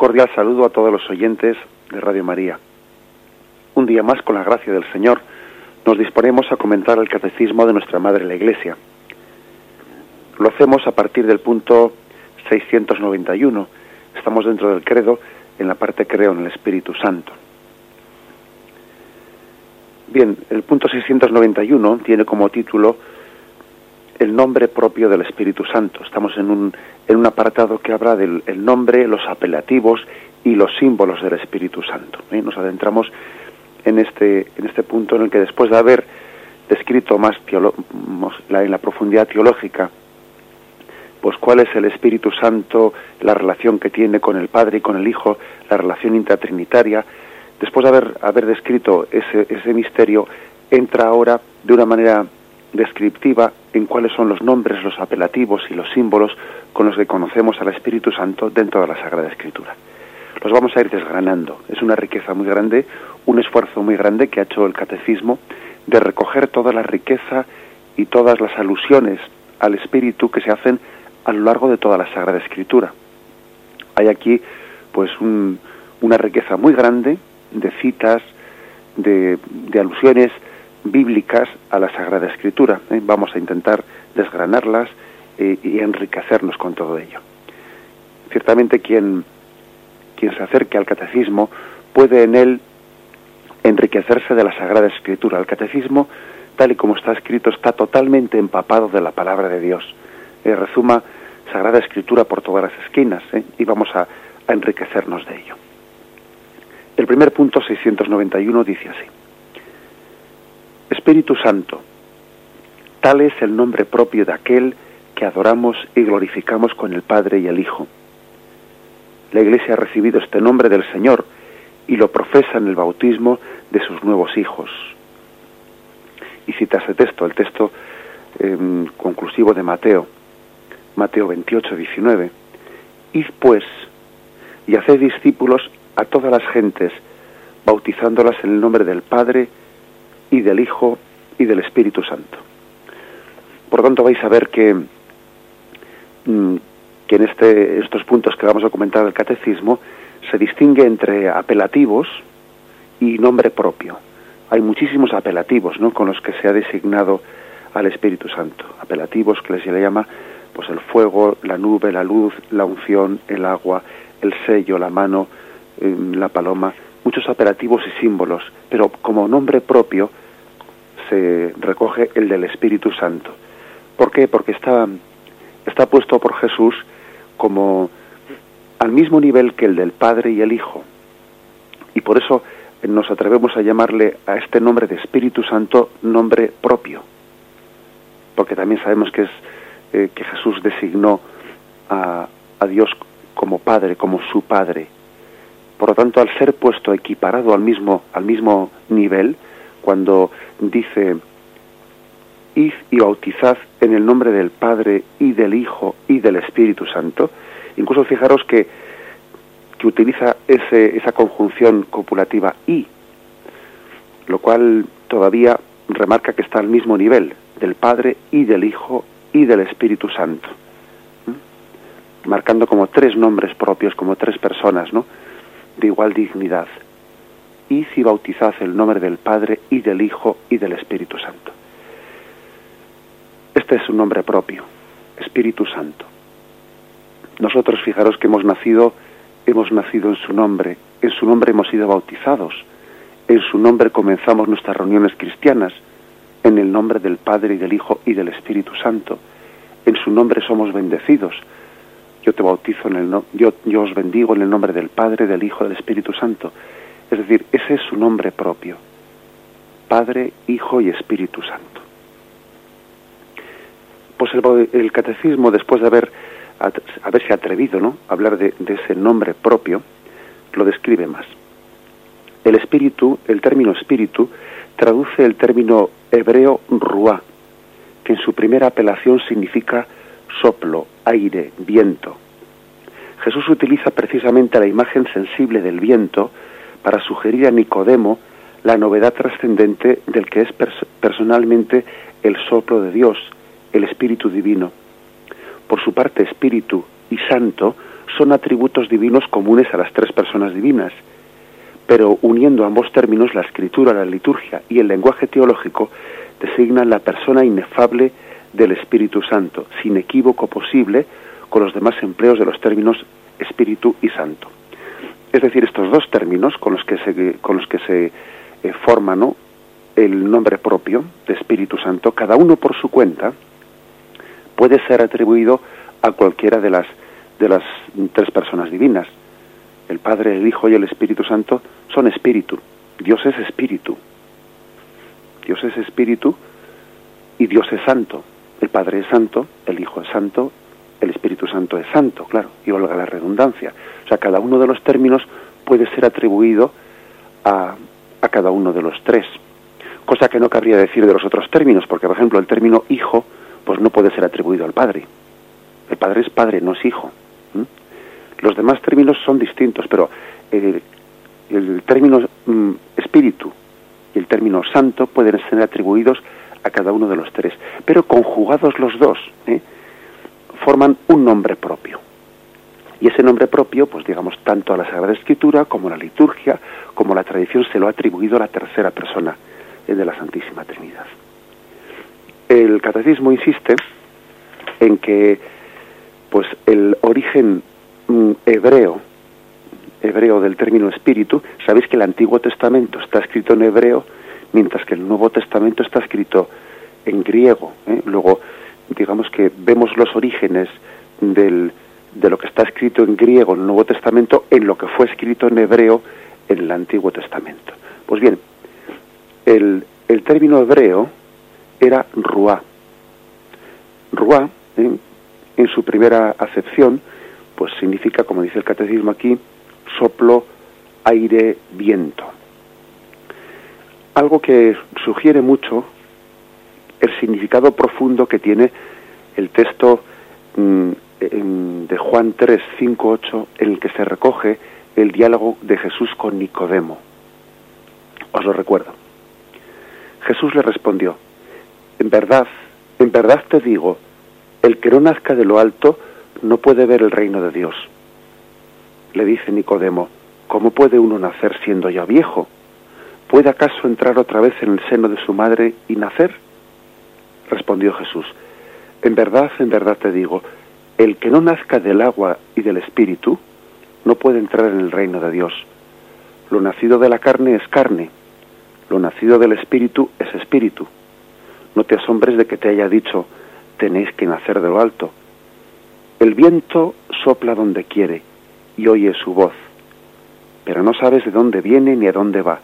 cordial saludo a todos los oyentes de Radio María. Un día más, con la gracia del Señor, nos disponemos a comentar el catecismo de nuestra Madre la Iglesia. Lo hacemos a partir del punto 691. Estamos dentro del credo, en la parte creo en el Espíritu Santo. Bien, el punto 691 tiene como título el nombre propio del Espíritu Santo. Estamos en un, en un apartado que habla del nombre, los apelativos y los símbolos del Espíritu Santo. ¿eh? Nos adentramos en este, en este punto en el que después de haber descrito más en la profundidad teológica, pues cuál es el Espíritu Santo, la relación que tiene con el Padre y con el Hijo, la relación intratrinitaria, después de haber, haber descrito ese, ese misterio, entra ahora de una manera descriptiva en cuáles son los nombres, los apelativos y los símbolos con los que conocemos al Espíritu Santo dentro de la Sagrada Escritura. Los vamos a ir desgranando. Es una riqueza muy grande, un esfuerzo muy grande que ha hecho el Catecismo de recoger toda la riqueza y todas las alusiones al Espíritu que se hacen a lo largo de toda la Sagrada Escritura. Hay aquí pues una riqueza muy grande de citas, de, de alusiones bíblicas a la Sagrada Escritura. ¿eh? Vamos a intentar desgranarlas eh, y enriquecernos con todo ello. Ciertamente quien, quien se acerque al catecismo puede en él enriquecerse de la Sagrada Escritura. El catecismo, tal y como está escrito, está totalmente empapado de la palabra de Dios. Eh, resuma Sagrada Escritura por todas las esquinas y vamos a, a enriquecernos de ello. El primer punto 691 dice así. Espíritu Santo, tal es el nombre propio de aquel que adoramos y glorificamos con el Padre y el Hijo. La Iglesia ha recibido este nombre del Señor y lo profesa en el bautismo de sus nuevos hijos. Y cita ese texto, el texto em, conclusivo de Mateo, Mateo 28, 19. Id pues y haced discípulos a todas las gentes, bautizándolas en el nombre del Padre, y del Hijo y del Espíritu Santo. Por tanto, vais a ver que, mm, que en este, estos puntos que vamos a comentar del catecismo se distingue entre apelativos y nombre propio. Hay muchísimos apelativos ¿no? con los que se ha designado al Espíritu Santo. Apelativos que se le llama pues el fuego, la nube, la luz, la unción, el agua, el sello, la mano, mm, la paloma, muchos apelativos y símbolos, pero como nombre propio se recoge el del Espíritu Santo. ¿Por qué? Porque está, está puesto por Jesús como al mismo nivel que el del Padre y el Hijo. Y por eso nos atrevemos a llamarle a este nombre de Espíritu Santo nombre propio. Porque también sabemos que es eh, que Jesús designó a, a Dios como Padre, como su Padre. Por lo tanto, al ser puesto equiparado al mismo, al mismo nivel, cuando dice, id y bautizad en el nombre del Padre y del Hijo y del Espíritu Santo. Incluso fijaros que, que utiliza ese, esa conjunción copulativa y, lo cual todavía remarca que está al mismo nivel del Padre y del Hijo y del Espíritu Santo, marcando como tres nombres propios, como tres personas, ¿no? De igual dignidad y si bautizad el nombre del Padre y del Hijo y del Espíritu Santo. Este es un nombre propio, Espíritu Santo. Nosotros fijaros que hemos nacido, hemos nacido en su nombre, en su nombre hemos sido bautizados, en su nombre comenzamos nuestras reuniones cristianas, en el nombre del Padre y del Hijo y del Espíritu Santo. En su nombre somos bendecidos. Yo te bautizo en el yo, yo os bendigo en el nombre del Padre, del Hijo del Espíritu Santo. Es decir, ese es su nombre propio, Padre, Hijo y Espíritu Santo. Pues el, catecismo, después de haber haberse atrevido ¿no? a hablar de, ese nombre propio, lo describe más. El espíritu, el término espíritu, traduce el término hebreo ruá, que en su primera apelación significa soplo, aire, viento. Jesús utiliza precisamente la imagen sensible del viento para sugerir a Nicodemo la novedad trascendente del que es personalmente el soplo de Dios, el Espíritu Divino. Por su parte, Espíritu y Santo son atributos divinos comunes a las tres personas divinas, pero uniendo ambos términos, la escritura, la liturgia y el lenguaje teológico designan la persona inefable del Espíritu Santo, sin equívoco posible con los demás empleos de los términos Espíritu y Santo. Es decir, estos dos términos con los que se, con los que se eh, forman el nombre propio de Espíritu Santo, cada uno por su cuenta, puede ser atribuido a cualquiera de las, de las tres personas divinas. El Padre, el Hijo y el Espíritu Santo son espíritu. Dios es espíritu. Dios es espíritu y Dios es santo. El Padre es santo, el Hijo es santo, el Espíritu Santo es santo, claro, y valga la redundancia. O sea, cada uno de los términos puede ser atribuido a, a cada uno de los tres. Cosa que no cabría decir de los otros términos, porque, por ejemplo, el término hijo, pues no puede ser atribuido al Padre. El Padre es Padre, no es hijo. Los demás términos son distintos, pero el, el término mm, espíritu y el término santo pueden ser atribuidos a cada uno de los tres, pero conjugados los dos, ¿eh? forman un nombre propio. Y ese nombre propio, pues digamos, tanto a la Sagrada Escritura como a la liturgia, como a la tradición, se lo ha atribuido a la tercera persona eh, de la Santísima Trinidad. El catecismo insiste en que pues el origen mm, hebreo hebreo del término espíritu, sabéis que el Antiguo Testamento está escrito en hebreo, mientras que el Nuevo Testamento está escrito en griego. ¿eh? Luego, digamos que vemos los orígenes del, de lo que está escrito en griego en el Nuevo Testamento en lo que fue escrito en hebreo en el Antiguo Testamento. Pues bien, el, término hebreo era ruá. Ruá, ¿eh? en su primera acepción, pues significa, como dice el catecismo aquí, soplo, aire, viento. Algo que sugiere mucho el significado profundo que tiene el texto mm, de Juan 3, 5, 8, en el que se recoge el diálogo de Jesús con Nicodemo. Os lo recuerdo. Jesús le respondió, en verdad, en verdad te digo, el que no nazca de lo alto no puede ver el reino de Dios. Le dice Nicodemo, ¿cómo puede uno nacer siendo ya viejo? ¿Puede acaso entrar otra vez en el seno de su madre y nacer? Respondió Jesús, en verdad, en verdad te digo, el que no nazca del agua y del espíritu no puede entrar en el reino de Dios. Lo nacido de la carne es carne, lo nacido del espíritu es espíritu. No te asombres de que te haya dicho, tenéis que nacer de lo alto. El viento sopla donde quiere y oye su voz, pero no sabes de dónde viene ni a dónde va.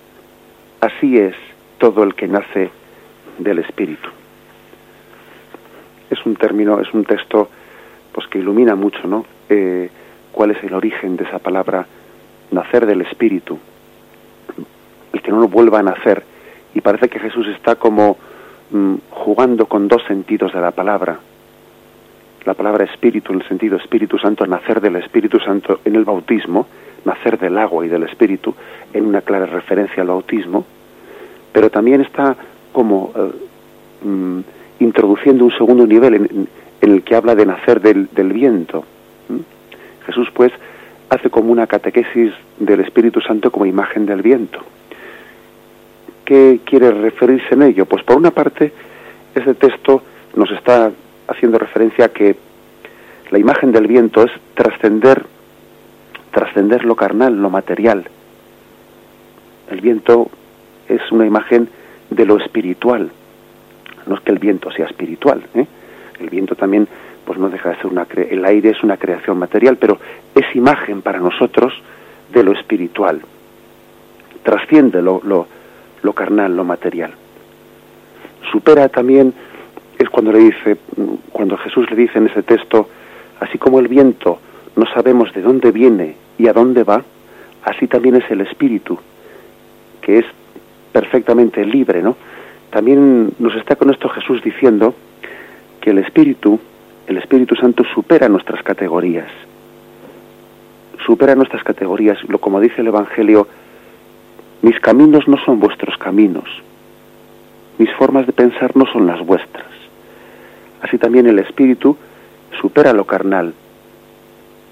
Así es todo el que nace del Espíritu. Es un término, es un texto pues que ilumina mucho, ¿no? Eh, cuál es el origen de esa palabra nacer del Espíritu, el que no vuelva a nacer. Y parece que Jesús está como mm, jugando con dos sentidos de la palabra la palabra espíritu en el sentido Espíritu Santo, nacer del Espíritu Santo en el bautismo, nacer del agua y del Espíritu en una clara referencia al bautismo, pero también está como eh, mm, introduciendo un segundo nivel en, el que habla de nacer del, viento. Jesús pues hace como una catequesis del Espíritu Santo como imagen del viento. ¿Qué quiere referirse en ello? Pues por una parte, ese texto nos está haciendo referencia a que la imagen del viento es trascender trascender lo carnal, lo material. El viento es una imagen de lo espiritual. No es que el viento sea espiritual, ¿eh? el viento también pues no deja de ser una el aire es una creación material, pero es imagen para nosotros de lo espiritual. Trasciende lo, lo, lo carnal, lo material. Supera también es cuando le dice, cuando Jesús le dice en ese texto, así como el viento no sabemos de dónde viene y a dónde va, así también es el espíritu, que es perfectamente libre, ¿no? También nos está con esto Jesús diciendo que el espíritu, el Espíritu Santo supera nuestras categorías. Supera nuestras categorías, lo como dice el evangelio, mis caminos no son vuestros caminos. Mis formas de pensar no son las vuestras así también el espíritu supera lo carnal.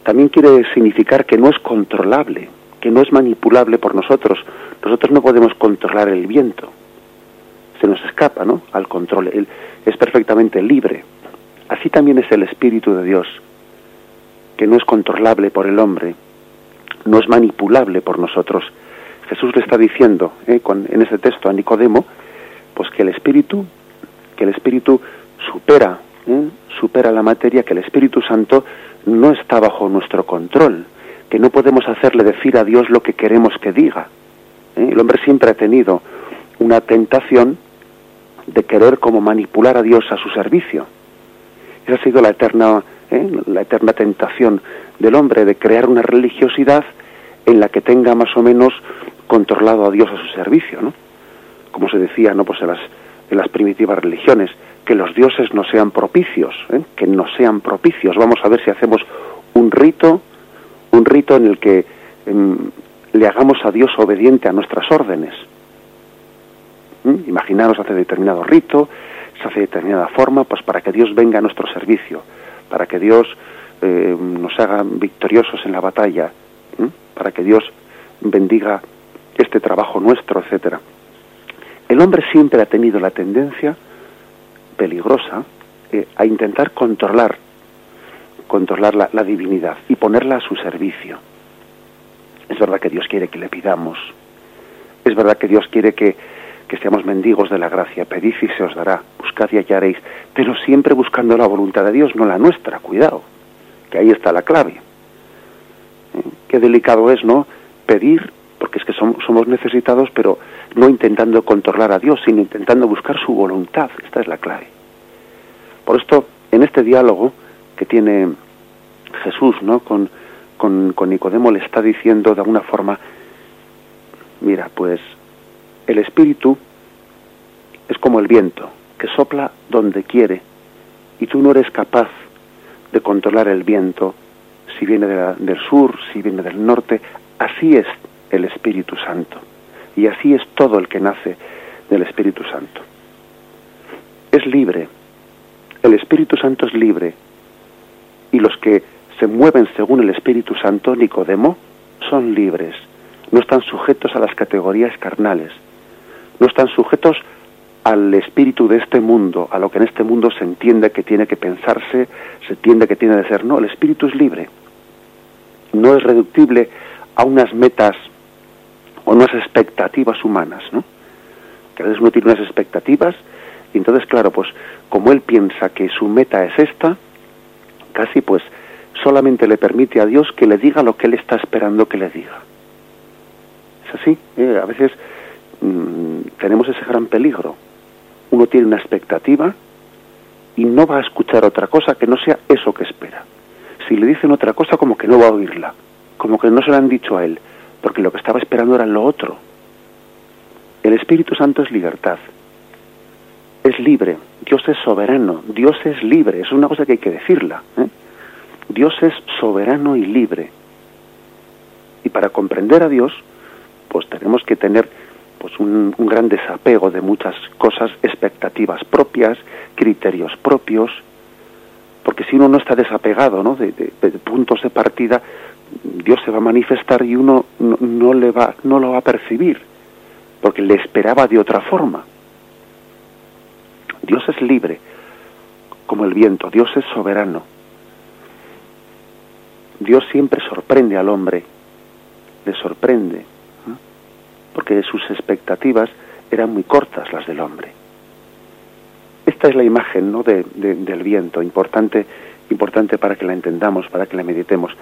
también quiere significar que no es controlable, que no es manipulable por nosotros. Nosotros no podemos controlar el viento. Se nos escapa, ¿no? Al control. Él es perfectamente libre. Así también es el Espíritu de Dios, que no es controlable por el hombre, no es manipulable por nosotros. Jesús le está diciendo ¿eh? en ese texto a Nicodemo, pues que el Espíritu, que el Espíritu supera, ¿eh? supera la materia, que el Espíritu Santo no está bajo nuestro control, que no podemos hacerle decir a Dios lo que queremos que diga. ¿eh? El hombre siempre ha tenido una tentación de querer como manipular a Dios a su servicio. Esa ha sido la eterna, la eterna tentación del hombre de crear una religiosidad en la que tenga más o menos controlado a Dios a su servicio, ¿no? Como se decía, ¿no? Pues en las, en las primitivas religiones, que los dioses no sean propicios, ¿eh? que no sean propicios. Vamos a ver si hacemos un rito, un rito en el que em, le hagamos a Dios obediente a nuestras órdenes. ¿Mm? Imaginaros hace determinado rito, se hace de determinada forma, pues para que Dios venga a nuestro servicio, para que Dios eh, nos haga victoriosos en la batalla, para que Dios bendiga este trabajo nuestro, etcétera. El hombre siempre ha tenido la tendencia peligrosa eh, a intentar controlar controlar la, divinidad y ponerla a su servicio. Es verdad que Dios quiere que le pidamos. Es verdad que Dios quiere que, que seamos mendigos de la gracia. Pedid y se os dará. Buscad y hallaréis. Pero siempre buscando la voluntad de Dios, no la nuestra. Cuidado. Que ahí está la clave. ¿Eh? Qué delicado es, ¿no? Pedir porque es que somos, necesitados, pero no intentando controlar a Dios, sino intentando buscar su voluntad. Esta es la clave. Por esto, en este diálogo que tiene Jesús ¿no? con, con, con Nicodemo, le está diciendo de alguna forma, mira, pues el espíritu es como el viento, que sopla donde quiere, y tú no eres capaz de controlar el viento, si viene del sur, si viene del norte, así es el Espíritu Santo. Y así es todo el que nace del Espíritu Santo. Es libre. El Espíritu Santo es libre. Y los que se mueven según el Espíritu Santo, Nicodemo, son libres. No están sujetos a las categorías carnales. No están sujetos al espíritu de este mundo, a lo que en este mundo se entiende que tiene que pensarse, se entiende que tiene de ser. No, el espíritu es libre. No es reductible a unas metas unas expectativas humanas, ¿no? Que a veces uno tiene unas expectativas y entonces, claro, pues como él piensa que su meta es esta, casi pues solamente le permite a Dios que le diga lo que él está esperando que le diga. Es así, ¿eh? a veces mm, tenemos ese gran peligro. Uno tiene una expectativa y no va a escuchar otra cosa que no sea eso que espera. Si le dicen otra cosa, como que no va a oírla, como que no se la han dicho a él porque lo que estaba esperando era lo otro. El Espíritu Santo es libertad, es libre, Dios es soberano, Dios es libre, es una cosa que hay que decirla. ¿eh? Dios es soberano y libre. Y para comprender a Dios, pues tenemos que tener pues un, gran desapego de muchas cosas, expectativas propias, criterios propios, porque si uno no está desapegado ¿no? de puntos de partida, Dios se va a manifestar y uno no, le va, no lo va a percibir, porque le esperaba de otra forma. Dios es libre, como el viento, Dios es soberano. Dios siempre sorprende al hombre, le sorprende, porque sus expectativas eran muy cortas las del hombre. Esta es la imagen ¿no? de, del viento, importante, importante para que la entendamos, para que la meditemos.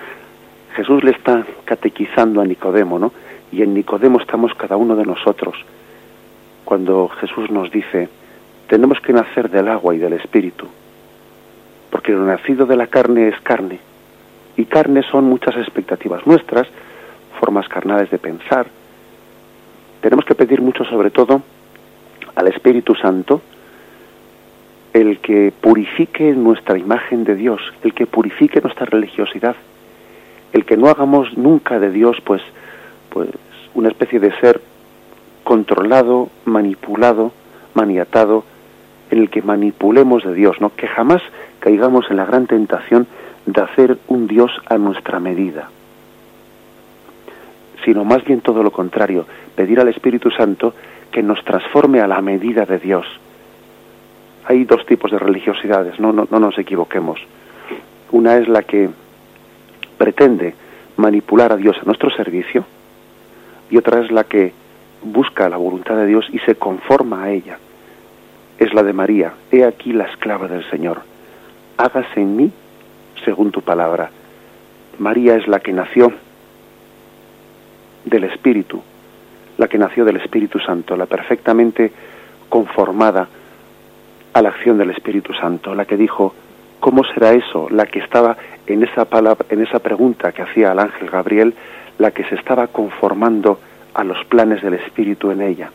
Jesús le está catequizando a Nicodemo, ¿no? Y en Nicodemo estamos cada uno de nosotros. Cuando Jesús nos dice, tenemos que nacer del agua y del espíritu, porque lo nacido de la carne es carne, y carne son muchas expectativas nuestras, formas carnales de pensar. Tenemos que pedir mucho sobre todo al Espíritu Santo, el que purifique nuestra imagen de Dios, el que purifique nuestra religiosidad, el que no hagamos nunca de Dios pues pues una especie de ser controlado, manipulado, maniatado, en el que manipulemos de Dios, ¿no? Que jamás caigamos en la gran tentación de hacer un Dios a nuestra medida, sino más bien todo lo contrario, pedir al Espíritu Santo que nos transforme a la medida de Dios. Hay dos tipos de religiosidades, no, no, no nos equivoquemos. Una es la que pretende manipular a Dios a nuestro servicio y otra es la que busca la voluntad de Dios y se conforma a ella. Es la de María, he aquí la esclava del Señor, hágase en mí según tu palabra. María es la que nació del Espíritu, la que nació del Espíritu Santo, la perfectamente conformada a la acción del Espíritu Santo, la que dijo, ¿cómo será eso? La que estaba en esa palabra, en esa pregunta que hacía al ángel Gabriel, la que se estaba conformando a los planes del Espíritu en ella.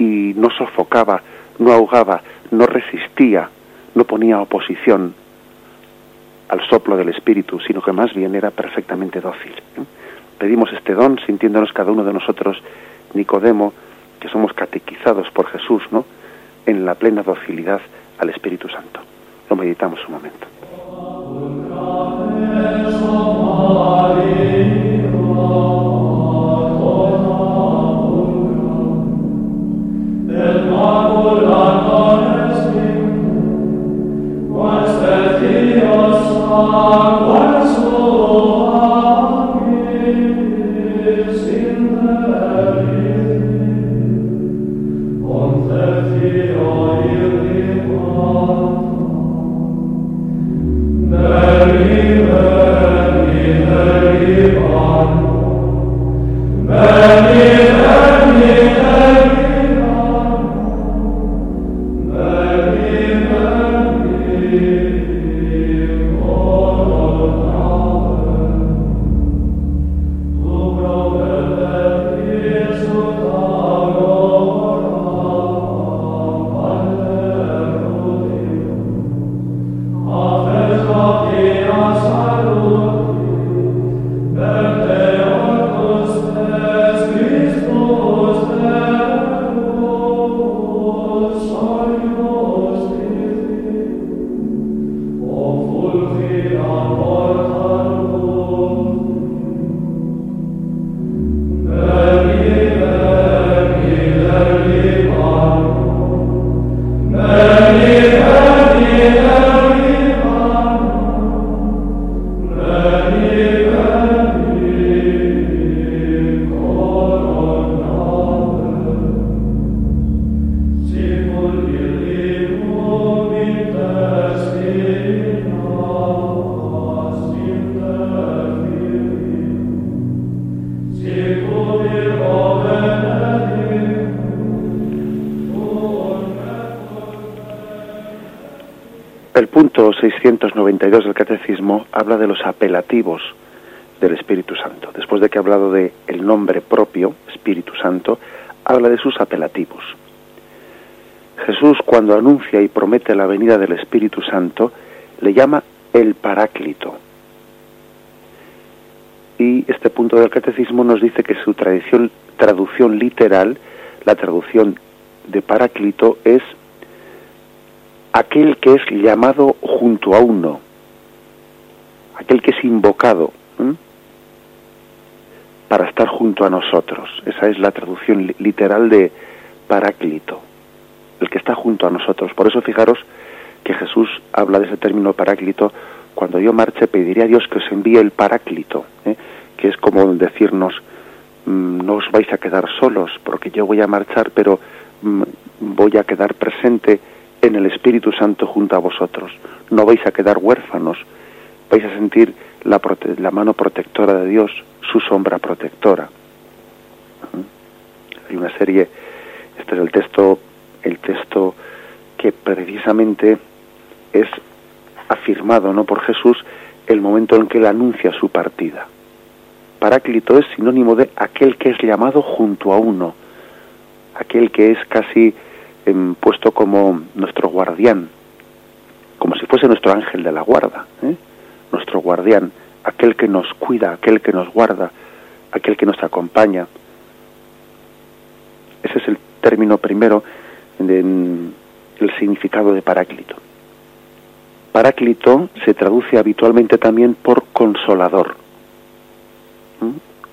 Y no sofocaba, no ahogaba, no resistía, no ponía oposición al soplo del Espíritu, sino que más bien era perfectamente dócil. Pedimos este don sintiéndonos cada uno de nosotros, Nicodemo, que somos catequizados por Jesús, ¿no? En la plena docilidad al Espíritu Santo. Lo meditamos un momento. El nombre propio, Espíritu Santo, habla de sus apelativos. Jesús cuando anuncia y promete la venida del Espíritu Santo, le llama el Paráclito. Y este punto del Catecismo nos dice que su tradición, traducción literal, la traducción de Paráclito es aquel que es llamado junto a uno, aquel que es invocado para estar junto a nosotros. Esa es la traducción literal de paráclito, el que está junto a nosotros. Por eso fijaros que Jesús habla de ese término paráclito, cuando yo marche pediré a Dios que os envíe el paráclito, ¿eh? que es como decirnos, mm, no os vais a quedar solos, porque yo voy a marchar, pero mm, voy a quedar presente en el Espíritu Santo junto a vosotros. No vais a quedar huérfanos, vais a sentir la, la mano protectora de Dios, su sombra protectora. Hay una serie, este es el texto, el texto que precisamente es afirmado no por Jesús el momento en que él anuncia su partida. Paráclito es sinónimo de aquel que es llamado junto a uno, aquel que es casi puesto como nuestro guardián, como si fuese nuestro ángel de la guarda, ¿eh? Nuestro guardián, aquel que nos cuida, aquel que nos guarda, aquel que nos acompaña. Ese es el término primero, en el significado de Paráclito. Paráclito se traduce habitualmente también por consolador.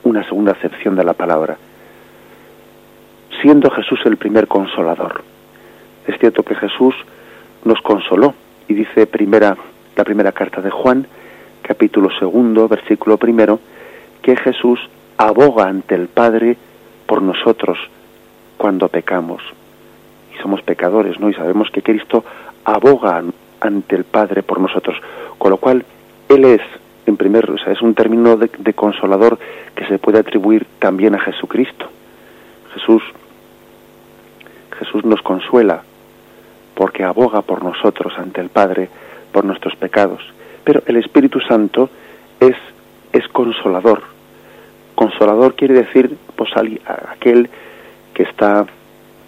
Una segunda acepción de la palabra. Siendo Jesús el primer consolador. Es cierto que Jesús nos consoló y dice primera, la primera carta de Juan, capítulo segundo, versículo primero, que Jesús aboga ante el Padre por nosotros cuando pecamos. Y somos pecadores, ¿no? Y sabemos que Cristo aboga ante el Padre por nosotros. Con lo cual, Él es, en primer, sea, es un término de, de consolador que se puede atribuir también a Jesucristo. Jesús, Jesús nos consuela porque aboga por nosotros ante el Padre por nuestros pecados. Pero el Espíritu Santo es, es consolador. Consolador quiere decir pues, aquel que está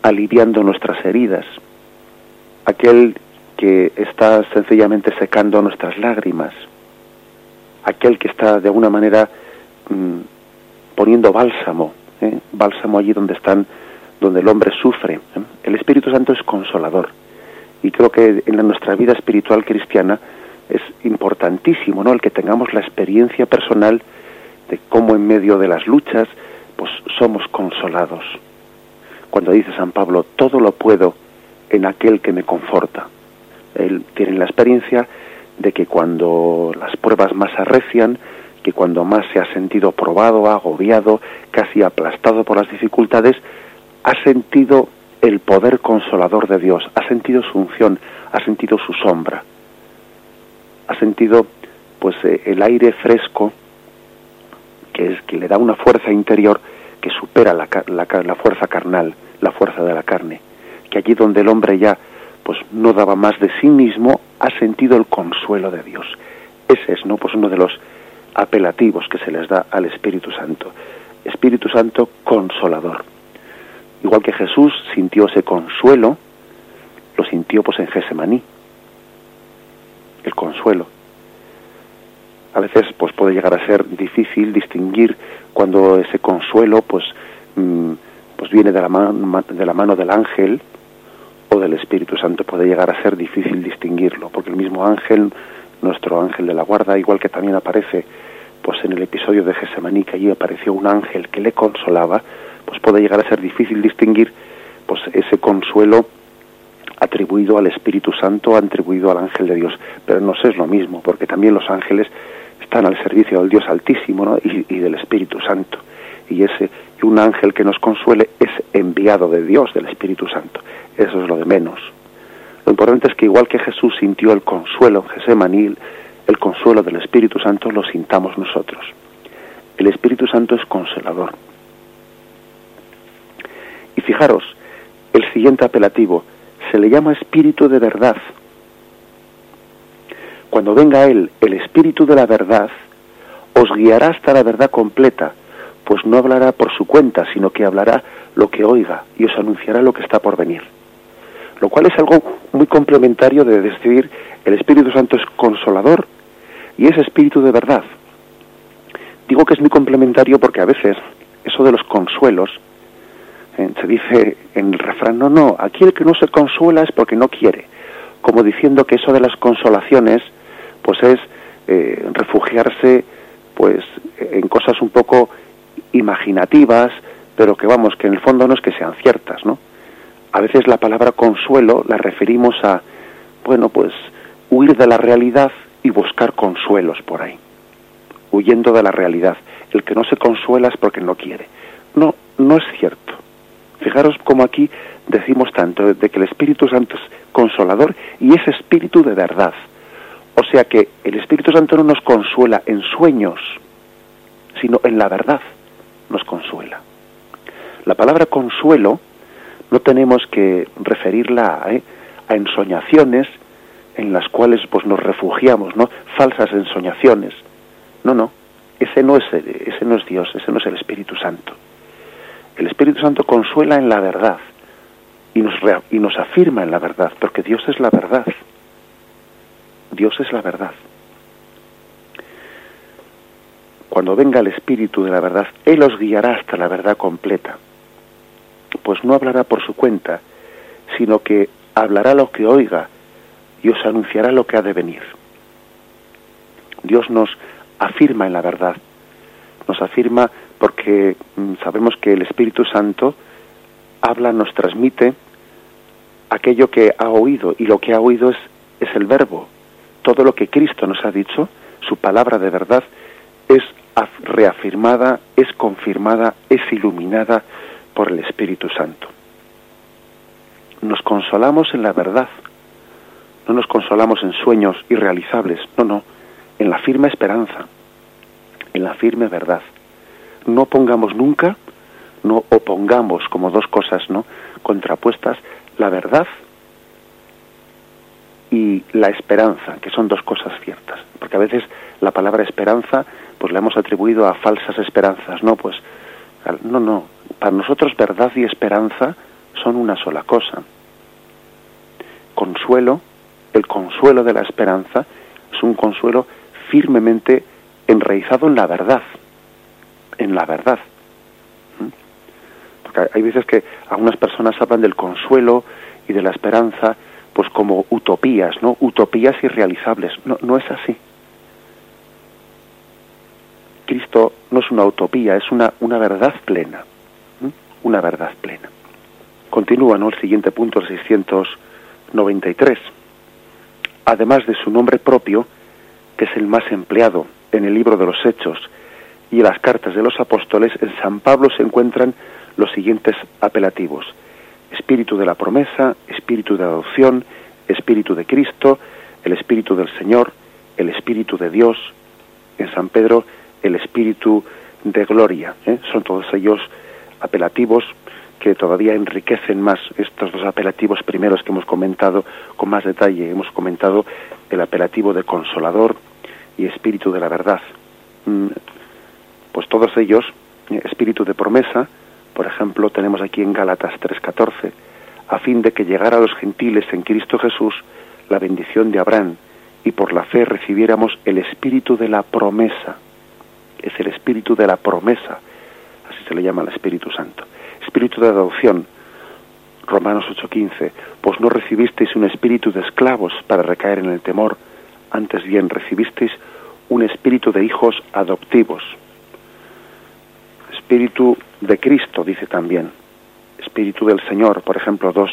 aliviando nuestras heridas, aquel que está sencillamente secando nuestras lágrimas, aquel que está de alguna manera mm, poniendo bálsamo, ¿eh? bálsamo allí donde están, donde el hombre sufre. ¿eh? El Espíritu Santo es consolador y creo que en nuestra vida espiritual cristiana es importantísimo, ¿no? El que tengamos la experiencia personal de cómo en medio de las luchas, pues somos consolados. Cuando dice San Pablo, todo lo puedo en aquel que me conforta. Él tiene la experiencia de que cuando las pruebas más arrecian, que cuando más se ha sentido probado, agobiado, casi aplastado por las dificultades, ha sentido el poder consolador de Dios, ha sentido su unción, ha sentido su sombra, ha sentido pues eh, el aire fresco que es que le da una fuerza interior que supera la, la, fuerza carnal, la fuerza de la carne, que allí donde el hombre ya pues no daba más de sí mismo, ha sentido el consuelo de Dios. Ese es, ¿no? Pues uno de los apelativos que se les da al Espíritu Santo. Espíritu Santo consolador. Igual que Jesús sintió ese consuelo, lo sintió pues en Gesemaní. El consuelo. A veces pues puede llegar a ser difícil distinguir cuando ese consuelo pues mm, pues viene de la, mano, de la mano del ángel o del Espíritu Santo. Puede llegar a ser difícil distinguirlo, porque el mismo ángel, nuestro ángel de la guarda, igual que también aparece pues en el episodio de Gesemaní, que allí apareció un ángel que le consolaba, pues puede llegar a ser difícil distinguir pues ese consuelo atribuido al Espíritu Santo, atribuido al ángel de Dios. Pero no es lo mismo, porque también los ángeles están al servicio del Dios Altísimo y, del Espíritu Santo. Y ese y un ángel que nos consuele es enviado de Dios, del Espíritu Santo. Eso es lo de menos. Lo importante es que igual que Jesús sintió el consuelo en el consuelo del Espíritu Santo lo sintamos nosotros. El Espíritu Santo es consolador. Y fijaros, el siguiente apelativo se le llama espíritu de verdad. Cuando venga Él, el espíritu de la verdad, os guiará hasta la verdad completa, pues no hablará por su cuenta, sino que hablará lo que oiga y os anunciará lo que está por venir. Lo cual es algo muy complementario de decir el Espíritu Santo es consolador y es espíritu de verdad. Digo que es muy complementario porque a veces eso de los consuelos se dice en el refrán, no, no, aquí el que no se consuela es porque no quiere, como diciendo que eso de las consolaciones, pues es eh, refugiarse pues en cosas un poco imaginativas, pero que vamos, que en el fondo no es que sean ciertas, ¿no? A veces la palabra consuelo la referimos a, bueno, pues huir de la realidad y buscar consuelos por ahí, huyendo de la realidad. El que no se consuela es porque no quiere. No, no es cierto. Fijaros cómo aquí decimos tanto de que el Espíritu Santo es consolador y es espíritu de verdad. O sea que el Espíritu Santo no nos consuela en sueños, sino en la verdad nos consuela. La palabra consuelo no tenemos que referirla a, ¿eh? a ensoñaciones en las cuales pues nos refugiamos, ¿no? Falsas ensoñaciones. No, no. Ese no es ese no es Dios, ese no es el Espíritu Santo. El Espíritu Santo consuela en la verdad y nos, y nos afirma en la verdad, porque Dios es la verdad. Dios es la verdad. Cuando venga el Espíritu de la verdad, Él os guiará hasta la verdad completa, pues no hablará por su cuenta, sino que hablará lo que oiga y os anunciará lo que ha de venir. Dios nos afirma en la verdad, nos afirma porque mm, sabemos que el Espíritu Santo habla, nos transmite aquello que ha oído y lo que ha oído es, es el verbo. Todo lo que Cristo nos ha dicho, su palabra de verdad, es reafirmada, es confirmada, es iluminada por el Espíritu Santo. Nos consolamos en la verdad, no nos consolamos en sueños irrealizables, no, no, en la firme esperanza, en la firme verdad. No pongamos nunca, no opongamos como dos cosas, ¿no? contrapuestas la verdad y la esperanza, que son dos cosas ciertas, porque a veces la palabra esperanza pues la hemos atribuido a falsas esperanzas, no, pues no, no, para nosotros verdad y esperanza son una sola cosa. Consuelo, el consuelo de la esperanza es un consuelo firmemente enraizado en la verdad, en la verdad. ¿Mm? Porque hay veces que algunas personas hablan del consuelo y de la esperanza pues como utopías, ¿no? Utopías irrealizables. No, no es así. Cristo no es una utopía, es una, una verdad plena. Una verdad plena. Continúa, ¿no? El siguiente punto, el 693. Además de su nombre propio, que es el más empleado en el libro de los Hechos y las cartas de los apóstoles, en San Pablo se encuentran los siguientes apelativos. Espíritu de la promesa, Espíritu de adopción, Espíritu de Cristo, el Espíritu del Señor, el Espíritu de Dios. En San Pedro, el Espíritu de Gloria. ¿eh? Son todos ellos apelativos que todavía enriquecen más estos dos apelativos primeros que hemos comentado con más detalle. Hemos comentado el apelativo de Consolador y Espíritu de la Verdad. Mm, pues todos ellos, eh, Espíritu de promesa, por ejemplo, tenemos aquí en Gálatas 3:14, a fin de que llegara a los gentiles en Cristo Jesús la bendición de Abraham y por la fe recibiéramos el Espíritu de la promesa. Es el Espíritu de la promesa, así se le llama al Espíritu Santo. Espíritu de adopción, Romanos 8:15, pues no recibisteis un espíritu de esclavos para recaer en el temor, antes bien recibisteis un espíritu de hijos adoptivos. Espíritu de Cristo, dice también. Espíritu del Señor, por ejemplo, 2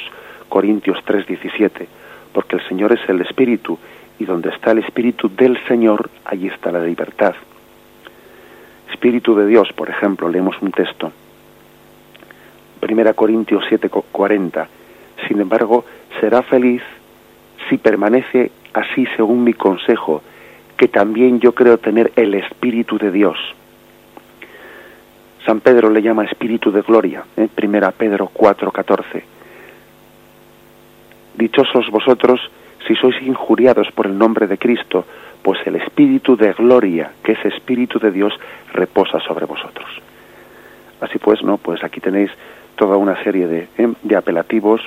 Corintios 3:17, porque el Señor es el Espíritu, y donde está el Espíritu del Señor, allí está la libertad. Espíritu de Dios, por ejemplo, leemos un texto. 1 Corintios 7:40. Sin embargo, será feliz si permanece así según mi consejo, que también yo creo tener el Espíritu de Dios. San Pedro le llama Espíritu de Gloria, ¿eh? Primera Pedro 4:14. Dichosos vosotros si sois injuriados por el nombre de Cristo, pues el Espíritu de Gloria, que es Espíritu de Dios, reposa sobre vosotros. Así pues, ¿no? Pues aquí tenéis toda una serie de, ¿eh? de apelativos,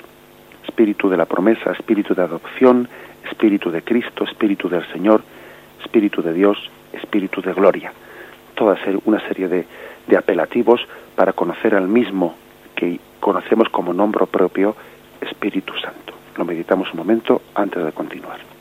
Espíritu de la promesa, Espíritu de adopción, Espíritu de Cristo, Espíritu del Señor, Espíritu de Dios, Espíritu de Gloria. Toda una serie de, de apelativos para conocer al mismo que conocemos como nombre propio, Espíritu Santo. Lo meditamos un momento antes de continuar.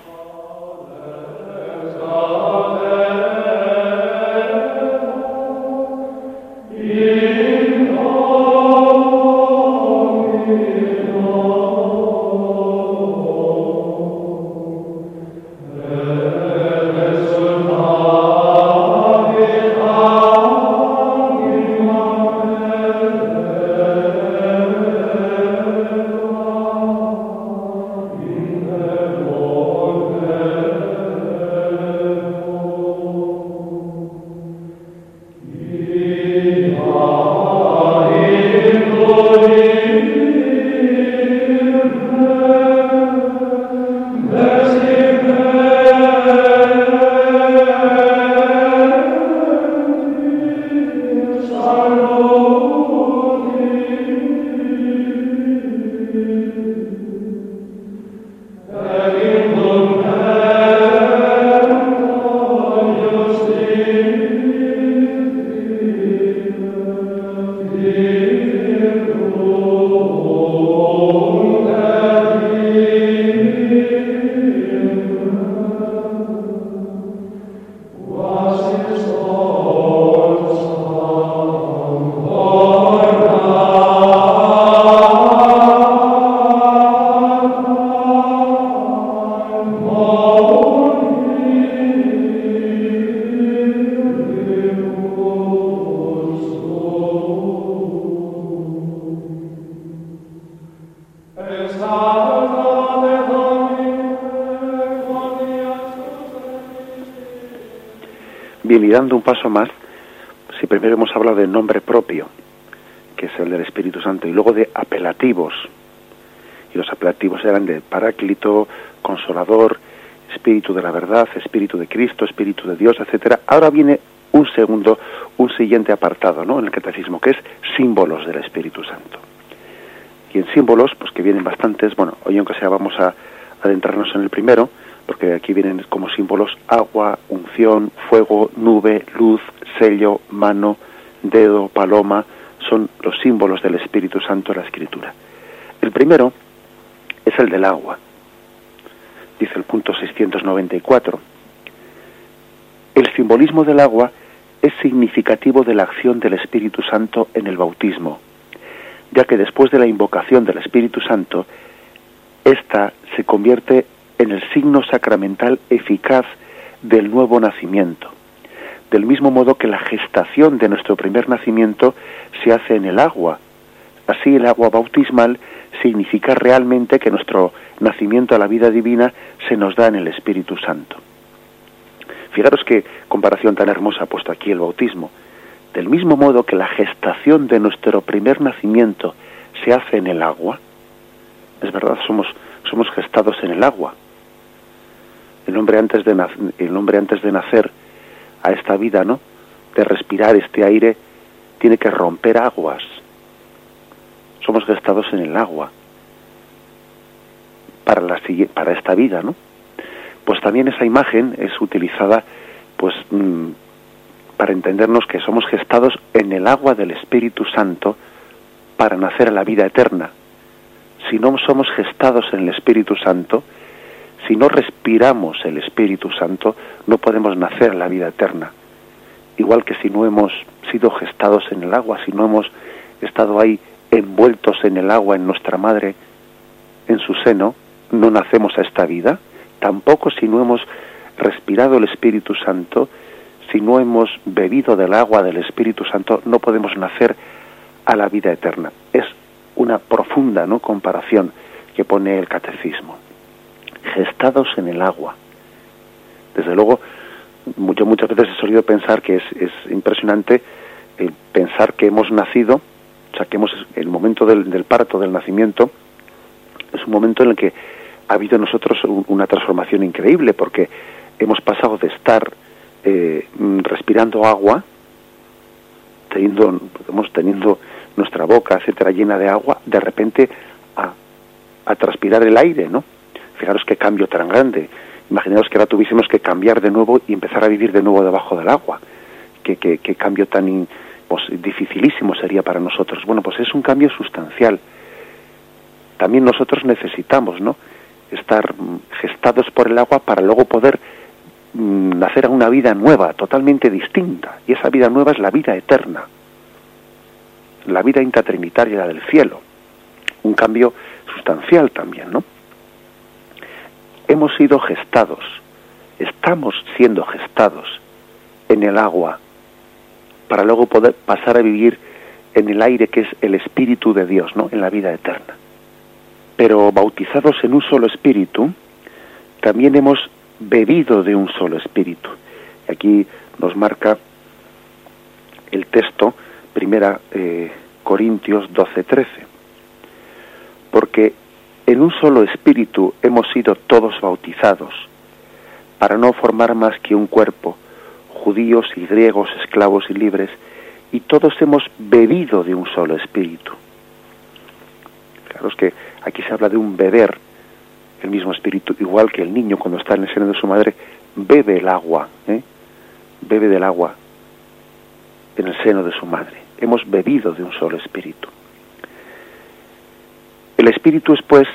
Bien, y dando un paso más, si primero hemos hablado del nombre propio, que es el del Espíritu Santo, y luego de apelativos, y los apelativos eran de Paráclito, Consolador, Espíritu de la Verdad, Espíritu de Cristo, Espíritu de Dios, etcétera. Ahora viene un segundo, un siguiente apartado, ¿no? En el catecismo, que es símbolos del Espíritu Santo. Y en símbolos, pues que vienen bastantes, bueno, hoy aunque sea vamos a adentrarnos en el primero, porque aquí vienen como símbolos agua, unción, fuego, nube, luz, sello, mano, dedo, paloma, son los símbolos del Espíritu Santo en la Escritura. El primero es el del agua, dice el punto 694. El simbolismo del agua es significativo de la acción del Espíritu Santo en el bautismo, ya que después de la invocación del Espíritu Santo, ésta se convierte en el signo sacramental eficaz del nuevo nacimiento. Del mismo modo que la gestación de nuestro primer nacimiento se hace en el agua. Así el agua bautismal significa realmente que nuestro nacimiento a la vida divina se nos da en el Espíritu Santo. Fijaros qué comparación tan hermosa ha puesto aquí el bautismo. Del mismo modo que la gestación de nuestro primer nacimiento se hace en el agua, es verdad, somos, somos gestados en el agua. El hombre antes de el hombre antes de nacer a esta vida, ¿no? De respirar este aire, tiene que romper aguas. Somos gestados en el agua para, la, para esta vida, ¿no? pues también esa imagen es utilizada pues mm, para entendernos que somos gestados en el agua del Espíritu Santo para nacer a la vida eterna. Si no somos gestados en el Espíritu Santo, si no respiramos el Espíritu Santo, no podemos nacer a la vida eterna. Igual que si no hemos sido gestados en el agua, si no hemos estado ahí envueltos en el agua en nuestra madre, en su seno, no nacemos a esta vida tampoco si no hemos respirado el Espíritu Santo, si no hemos bebido del agua del Espíritu Santo, no podemos nacer a la vida eterna. Es una profunda ¿no? comparación que pone el catecismo. Gestados en el agua. Desde luego, yo muchas veces he solido pensar que es, es impresionante el pensar que hemos nacido, o sea, que hemos, el momento del, del parto, del nacimiento, es un momento en el que ha habido nosotros una transformación increíble porque hemos pasado de estar eh, respirando agua, teniendo, teniendo nuestra boca, etcétera, llena de agua, de repente a, a transpirar el aire, ¿no? Fijaros qué cambio tan grande. Imaginaos que ahora tuviésemos que cambiar de nuevo y empezar a vivir de nuevo debajo del agua. Qué, qué, cambio tan pues, dificilísimo sería para nosotros. Bueno, pues es un cambio sustancial. También nosotros necesitamos, ¿no? estar gestados por el agua para luego poder mm, nacer a una vida nueva, totalmente distinta. Y esa vida nueva es la vida eterna, la vida intratrinitaria, la del cielo. Un cambio sustancial también, ¿no? Hemos sido gestados, estamos siendo gestados en el agua para luego poder pasar a vivir en el aire que es el Espíritu de Dios, ¿no? En la vida eterna pero bautizados en un solo espíritu, también hemos bebido de un solo espíritu. Aquí nos marca el texto, primera eh, Corintios 12, 13. Porque en un solo espíritu hemos sido todos bautizados, para no formar más que un cuerpo, judíos y griegos, esclavos y libres, y todos hemos bebido de un solo espíritu. Claro, es que Aquí se habla de un beber, el mismo espíritu, igual que el niño cuando está en el seno de su madre, bebe el agua, ¿eh? bebe del agua en el seno de su madre. Hemos bebido de un solo espíritu. El espíritu es, pues,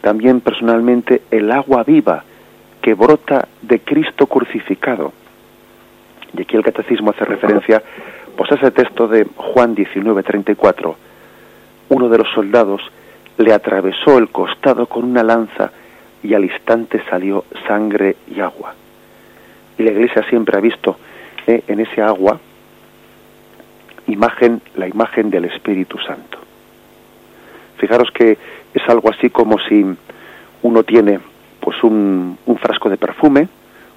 también personalmente el agua viva que brota de Cristo crucificado. Y aquí el catecismo hace referencia pues, a ese texto de Juan 19:34. Uno de los soldados le atravesó el costado con una lanza y al instante salió sangre y agua. Y la Iglesia siempre ha visto eh, en ese agua imagen, la imagen del Espíritu Santo. Fijaros que es algo así como si uno tiene pues un, frasco de perfume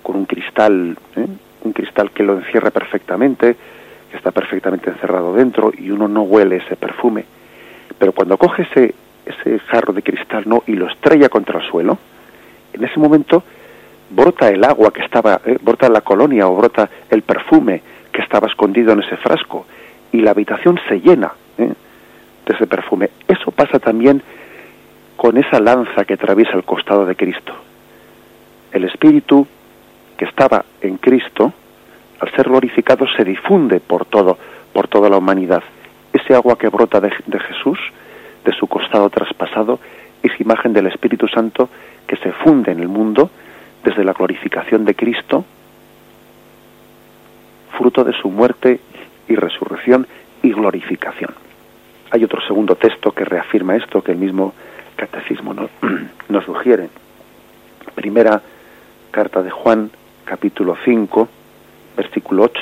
con un cristal, eh, un cristal que lo encierra perfectamente, que está perfectamente encerrado dentro y uno no huele ese perfume. Pero cuando coge ese, ese jarro de cristal no y lo estrella contra el suelo, en ese momento brota el agua que estaba, eh, brota la colonia o brota el perfume que estaba escondido en ese frasco y la habitación se llena ¿eh? de ese perfume. Eso pasa también con esa lanza que atraviesa el costado de Cristo. El Espíritu que estaba en Cristo, al ser glorificado, se difunde por todo, por toda la humanidad. Ese agua que brota de, de Jesús, de su costado traspasado, es imagen del Espíritu Santo que se funde en el mundo desde la glorificación de Cristo, fruto de su muerte y resurrección y glorificación. Hay otro segundo texto que reafirma esto, que el mismo catecismo nos, sugiere. Primera carta de Juan, capítulo 5, versículo 8.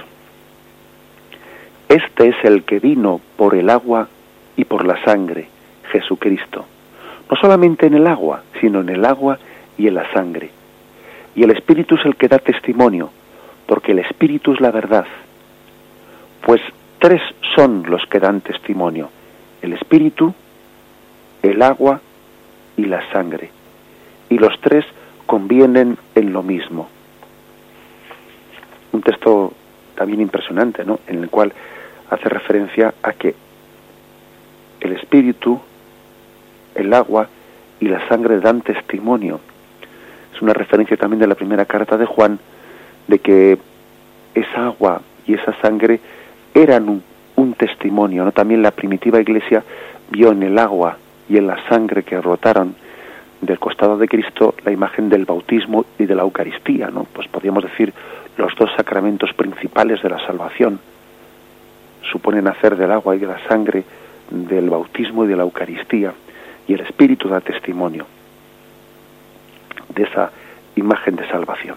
Este es el que vino por el agua y por la sangre, Jesucristo. No solamente en el agua, sino en el agua y en la sangre. Y el Espíritu es el que da testimonio, porque el Espíritu es la verdad. Pues tres son los que dan testimonio, el Espíritu, el agua y la sangre. Y los tres convienen en lo mismo. Un texto también impresionante, ¿no? En el cual hace referencia a que el espíritu, el agua y la sangre dan testimonio. Es una referencia también de la primera carta de Juan de que esa agua y esa sangre eran un, testimonio, ¿no? También la primitiva iglesia vio en el agua y en la sangre que rotaron del costado de Cristo la imagen del bautismo y de la Eucaristía, ¿no? Pues podríamos decir los dos sacramentos principales de la salvación. Suponen hacer del agua y de la sangre del bautismo y de la Eucaristía, y el Espíritu da testimonio de esa imagen de salvación.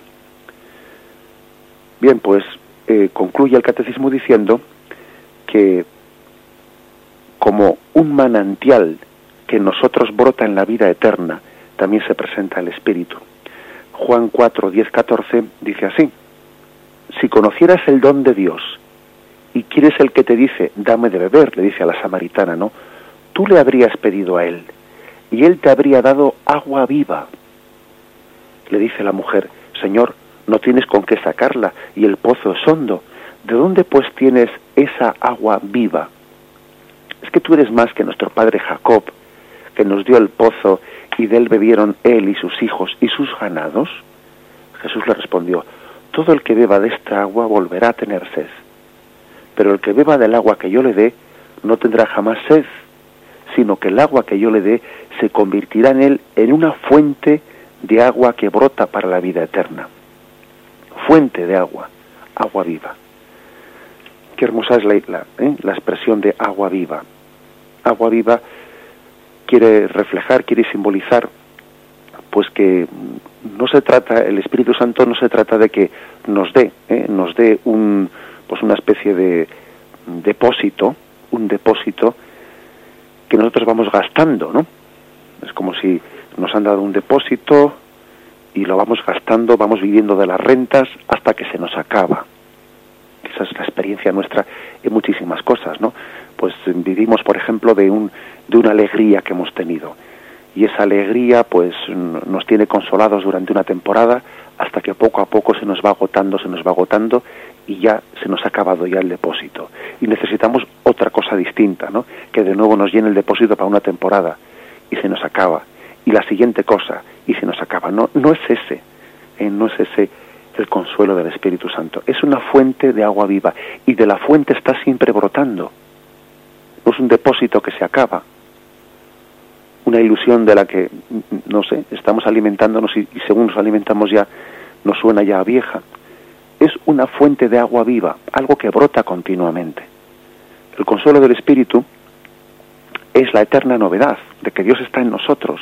Bien, pues eh, concluye el catecismo diciendo que como un manantial que nosotros brota en la vida eterna, también se presenta el Espíritu. Juan 4, 10, 14 dice así, si conocieras el don de Dios y quieres el que te dice, dame de beber, le dice a la samaritana, ¿no? Tú le habrías pedido a él y él te habría dado agua viva. Le dice la mujer, Señor, no tienes con qué sacarla y el pozo es hondo. ¿De dónde pues tienes esa agua viva? Es que tú eres más que nuestro padre Jacob, que nos dio el pozo y de él bebieron él y sus hijos y sus ganados? Jesús le respondió, todo el que beba de esta agua volverá a tener sed, pero el que beba del agua que yo le dé no tendrá jamás sed, sino que el agua que yo le dé se convertirá en él en una fuente de agua que brota para la vida eterna. Fuente de agua, agua viva. Qué hermosa es la, la, ¿eh? la expresión de agua viva. Agua viva quiere reflejar, quiere simbolizar, pues que no se trata, el Espíritu Santo no se trata de que nos dé, ¿eh? nos dé un, pues una especie de depósito, un depósito que nosotros vamos gastando, ¿no? Es como si nos han dado un depósito y lo vamos gastando, vamos viviendo de las rentas hasta que se nos acaba. Esa es la experiencia nuestra en muchísimas cosas, ¿no? Pues vivimos, por ejemplo, de un de una alegría que hemos tenido. Y esa alegría pues nos tiene consolados durante una temporada hasta que poco a poco se nos va agotando, se nos va agotando y ya se nos ha acabado ya el depósito. Y necesitamos otra cosa distinta, ¿no? Que de nuevo nos llene el depósito para una temporada y se nos acaba. Y la siguiente cosa y se nos acaba. No, no es ese, eh, no es ese el consuelo del Espíritu Santo. Es una fuente de agua viva y de la fuente está siempre brotando. No es un depósito que se acaba, una ilusión de la que, no sé, estamos alimentándonos y, y, según nos alimentamos ya nos suena ya a vieja. Es una fuente de agua viva, algo que brota continuamente. El consuelo del Espíritu es la eterna novedad de que Dios está en nosotros.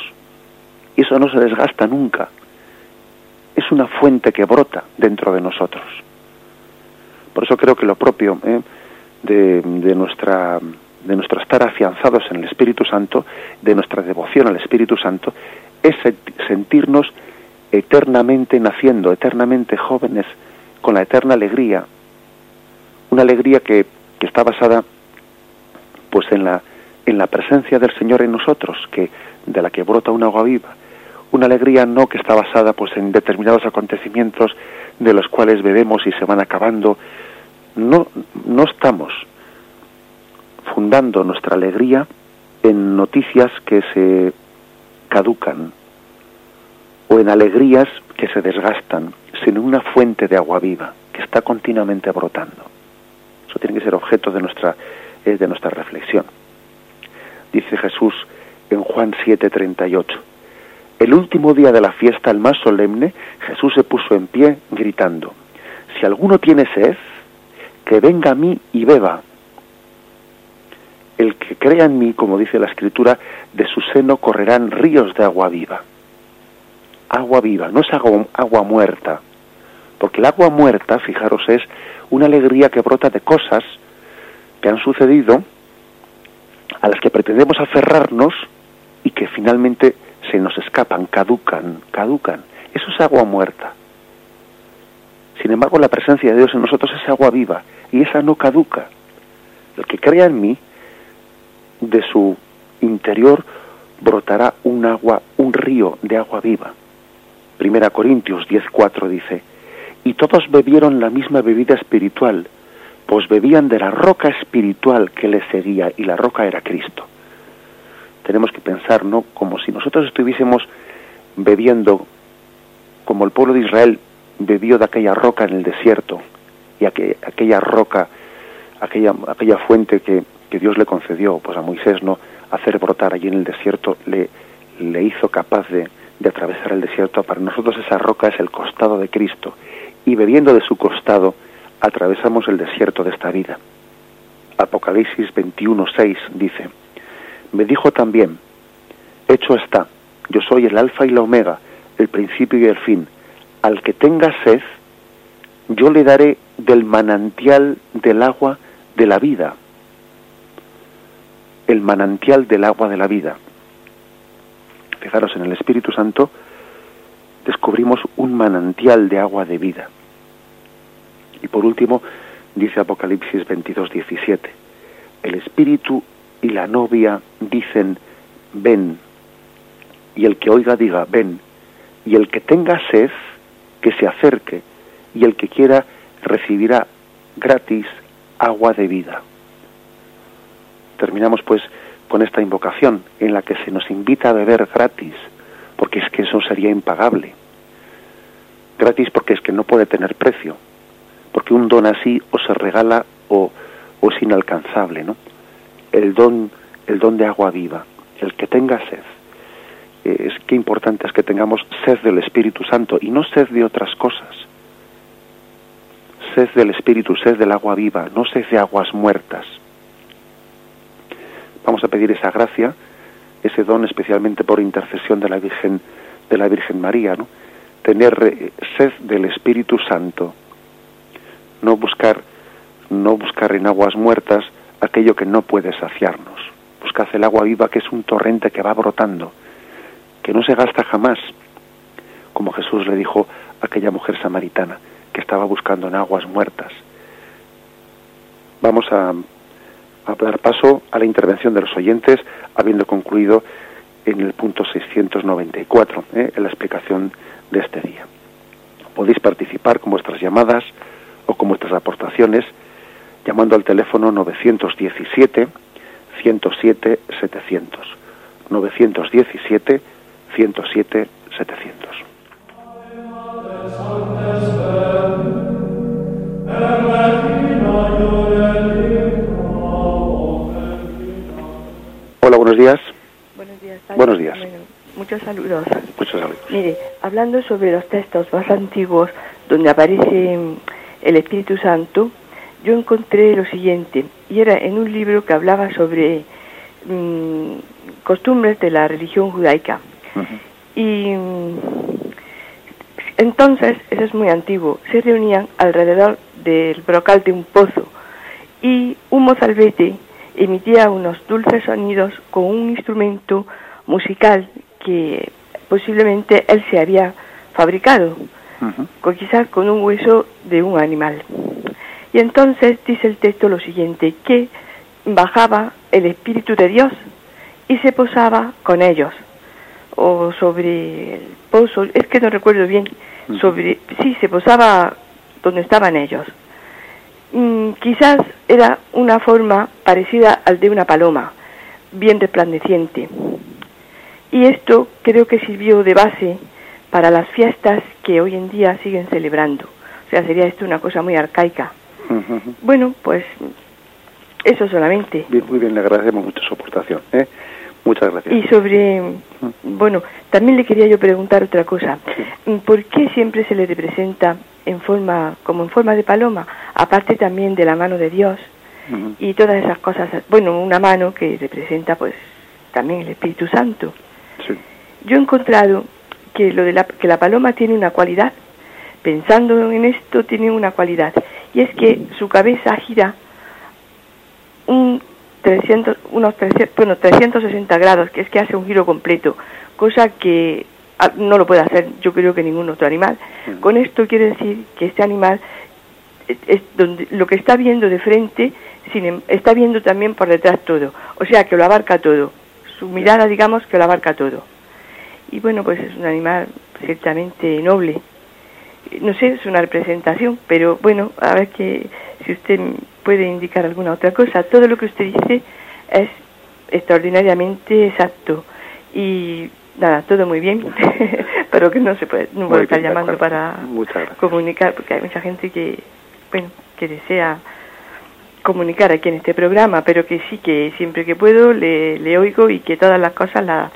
Y eso no se desgasta nunca. Es una fuente que brota dentro de nosotros. Por eso creo que lo propio ¿eh? de, de nuestra de nuestro estar afianzados en el Espíritu Santo, de nuestra devoción al Espíritu Santo, es sentirnos eternamente naciendo, eternamente jóvenes con la eterna alegría, una alegría que, que está basada pues en la en la presencia del Señor en nosotros, que de la que brota una agua viva, una alegría no que está basada pues en determinados acontecimientos de los cuales bebemos y se van acabando. No, no estamos fundando nuestra alegría en noticias que se caducan o en alegrías que se desgastan, sino una fuente de agua viva que está continuamente brotando. Eso tiene que ser objeto de nuestra, de nuestra reflexión. Dice Jesús en Juan 7:38. El último día de la fiesta, el más solemne, Jesús se puso en pie gritando, Si alguno tiene sed, que venga a mí y beba. El que crea en mí, como dice la Escritura, de su seno correrán ríos de agua viva. Agua viva, no es agua, agua muerta, porque el agua muerta, fijaros, es una alegría que brota de cosas que han sucedido, a las que pretendemos aferrarnos y que finalmente se nos escapan, caducan, caducan. Eso es agua muerta. Sin embargo, la presencia de Dios en nosotros es agua viva y esa no caduca. El que crea en mí, de su interior brotará un agua, un río de agua viva. Primera Corintios 10:4 dice, y todos bebieron la misma bebida espiritual, pues bebían de la roca espiritual que les seguía y la roca era Cristo tenemos que pensar, ¿no? Como si nosotros estuviésemos bebiendo, como el pueblo de Israel bebió de aquella roca en el desierto, y aquella roca, aquella, aquella fuente que, que Dios le concedió pues a Moisés, ¿no? hacer brotar allí en el desierto, le, le hizo capaz de, de atravesar el desierto. Para nosotros esa roca es el costado de Cristo, y bebiendo de su costado, atravesamos el desierto de esta vida. Apocalipsis 21.6 dice, me dijo también, hecho está, yo soy el alfa y la omega, el principio y el fin. Al que tenga sed, yo le daré del manantial del agua de la vida. El manantial del agua de la vida. Fijaros, en el Espíritu Santo descubrimos un manantial de agua de vida. Y por último, dice Apocalipsis 22, 17, el Espíritu y la novia dicen, ven, y el que oiga diga, ven, y el que tenga sed, que se acerque, y el que quiera recibirá gratis agua de vida. Terminamos pues con esta invocación en la que se nos invita a beber gratis, porque es que eso sería impagable. Gratis porque es que no puede tener precio, porque un don así o se regala o, o es inalcanzable, ¿no? el don, el don de agua viva, el que tenga sed. Eh, es que importante es que tengamos sed del Espíritu Santo y no sed de otras cosas. Sed del Espíritu, sed del agua viva, no sed de aguas muertas. Vamos a pedir esa gracia, ese don especialmente por intercesión de la Virgen, de la Virgen María. Tener eh, sed del Espíritu Santo, no buscar, no buscar en aguas muertas aquello que no puede saciarnos. Buscad el agua viva que es un torrente que va brotando, que no se gasta jamás, como Jesús le dijo a aquella mujer samaritana que estaba buscando en aguas muertas. Vamos a, dar paso a la intervención de los oyentes, habiendo concluido en el punto 694, ¿eh? en la explicación de este día. Podéis participar con vuestras llamadas o con vuestras aportaciones llamando al teléfono 917 107 700. 917 107 700. Hola, buenos días. Buenos días. Buenos días. muchos saludos. Muchos saludos. Mire, hablando sobre los textos más antiguos donde aparece el Espíritu Santo, yo encontré lo siguiente, y era en un libro que hablaba sobre mm, costumbres de la religión judaica. Y mm, entonces, eso es muy antiguo, se reunían alrededor del brocal de un pozo y un mozalbete emitía unos dulces sonidos con un instrumento musical que posiblemente él se había fabricado. con, quizás con un hueso de un animal. Y entonces dice el texto lo siguiente, que bajaba el Espíritu de Dios y se posaba con ellos, o sobre el pozo, es que no recuerdo bien, sobre, sí, se posaba donde estaban ellos. Mm, quizás era una forma parecida al de una paloma, bien resplandeciente. Y esto creo que sirvió de base para las fiestas que hoy en día siguen celebrando. O sea, sería esto una cosa muy arcaica. Bueno, pues eso solamente. Bien, muy bien, le agradecemos mucho su aportación. ¿eh? Muchas gracias. Y sobre, bueno, también le quería yo preguntar otra cosa. ¿Por qué siempre se le representa en forma, como en forma de paloma, aparte también de la mano de Dios y todas esas cosas? Bueno, una mano que representa pues también el Espíritu Santo. Yo he encontrado que lo de la, que la paloma tiene una cualidad, pensando en esto tiene una cualidad, y es que su cabeza gira un 300, unos 300, bueno, 360 grados, que es que hace un giro completo, cosa que ah, no lo puede hacer yo creo que ningún otro animal. Mm. Con esto quiere decir que este animal es donde lo que está viendo de frente sin, em, está viendo también por detrás todo, o sea que lo abarca todo, su mirada digamos que lo abarca todo. Y bueno, pues es un animal ciertamente noble. No sé, es una representación, pero bueno, a ver que si usted puede indicar alguna otra cosa. Todo lo que usted dice es extraordinariamente exacto y nada, todo muy bien, pero que no se puede, no puedo estar llamando para comunicar, porque hay mucha gente que, bueno, que desea comunicar aquí en este programa, pero que sí que siempre que puedo le, le oigo y que todas las cosas las,